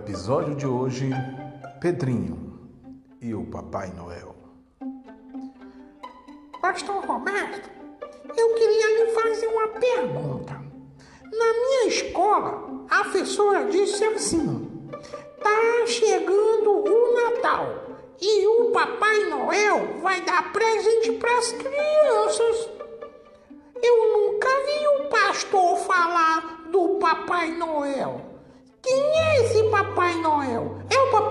episódio de hoje, Pedrinho e o Papai Noel. Pastor Roberto, eu queria lhe fazer uma pergunta. Na minha escola, a professora disse assim: tá chegando o Natal e o Papai Noel vai dar presente para as crianças. Eu nunca vi o pastor falar do Papai Noel.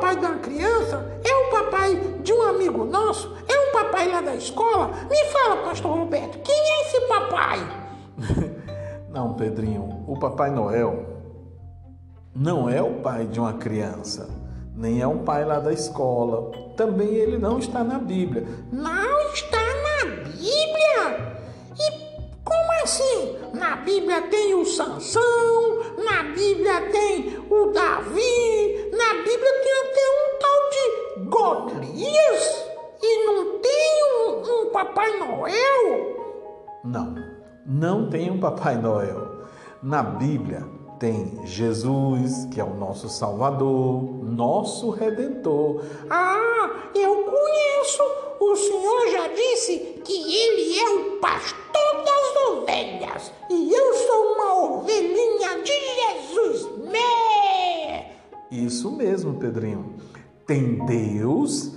É o papai da criança? É o papai de um amigo nosso? É um papai lá da escola? Me fala, pastor Roberto, quem é esse papai? Não, Pedrinho, o Papai Noel não é o pai de uma criança, nem é um pai lá da escola. Também ele não está na Bíblia. Não está assim? Na Bíblia tem o Sansão, na Bíblia tem o Davi, na Bíblia tem até um tal de Golias e não tem um, um Papai Noel? Não, não tem um Papai Noel. Na Bíblia tem Jesus, que é o nosso Salvador, nosso Redentor. Ah, eu conheço. O Senhor já disse que Ele é o pastor Isso mesmo, Pedrinho. Tem Deus.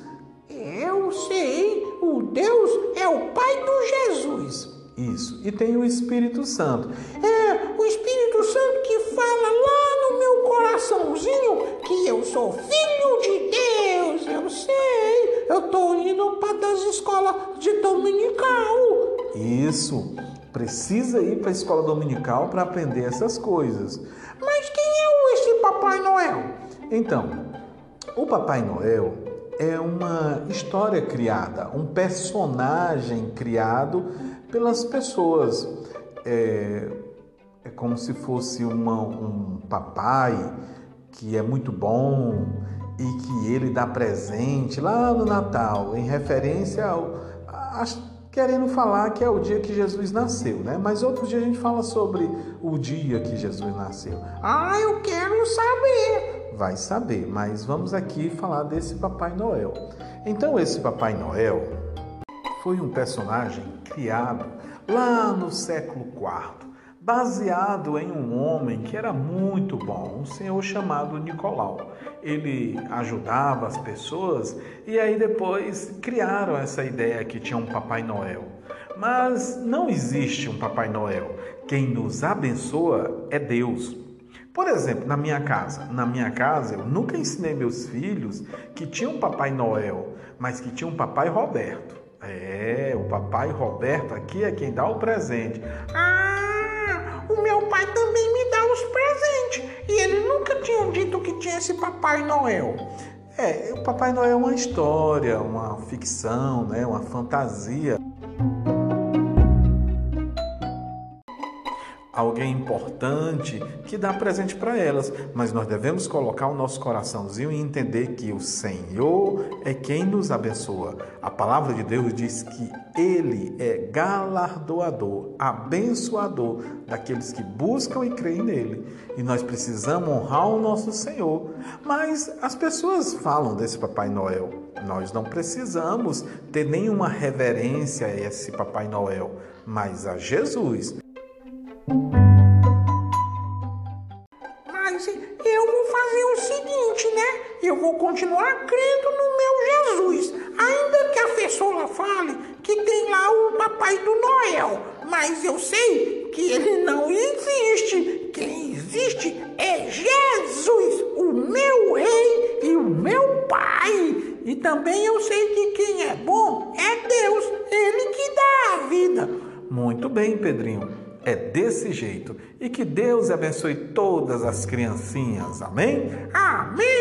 Eu sei. O Deus é o Pai do Jesus. Isso. E tem o Espírito Santo. É o Espírito Santo que fala lá no meu coraçãozinho que eu sou filho de Deus. Eu sei. Eu tô indo para das escolas de dominical. Isso. Precisa ir para a escola dominical para aprender essas coisas. Mas quem é esse Papai Noel? Então, o Papai Noel é uma história criada, um personagem criado pelas pessoas. É, é como se fosse uma, um papai que é muito bom e que ele dá presente lá no Natal, em referência ao. A, querendo falar que é o dia que Jesus nasceu, né? Mas outro dia a gente fala sobre o dia que Jesus nasceu. Ah, eu quero saber. Vai saber, mas vamos aqui falar desse Papai Noel. Então, esse Papai Noel foi um personagem criado lá no século IV, baseado em um homem que era muito bom, um senhor chamado Nicolau. Ele ajudava as pessoas e aí depois criaram essa ideia que tinha um Papai Noel. Mas não existe um Papai Noel. Quem nos abençoa é Deus. Por exemplo, na minha casa, na minha casa eu nunca ensinei meus filhos que tinha um Papai Noel, mas que tinha um Papai Roberto. É, o Papai Roberto aqui é quem dá o presente. Ah, o meu pai também me dá os presentes. E ele nunca tinha dito que tinha esse Papai Noel. É, o Papai Noel é uma história, uma ficção, né, uma fantasia. Alguém importante que dá presente para elas, mas nós devemos colocar o nosso coraçãozinho e entender que o Senhor é quem nos abençoa. A palavra de Deus diz que Ele é galardoador, abençoador daqueles que buscam e creem nele. E nós precisamos honrar o nosso Senhor. Mas as pessoas falam desse Papai Noel. Nós não precisamos ter nenhuma reverência a esse Papai Noel, mas a Jesus. Mas eu vou fazer o seguinte, né? Eu vou continuar crendo no meu Jesus. Ainda que a pessoa fale que tem lá o Papai do Noel. Mas eu sei que ele não existe. Quem existe é Jesus, o meu rei e o meu pai. E também eu sei que quem é bom é Deus, ele que dá a vida. Muito bem, Pedrinho. É desse jeito. E que Deus abençoe todas as criancinhas. Amém? Amém!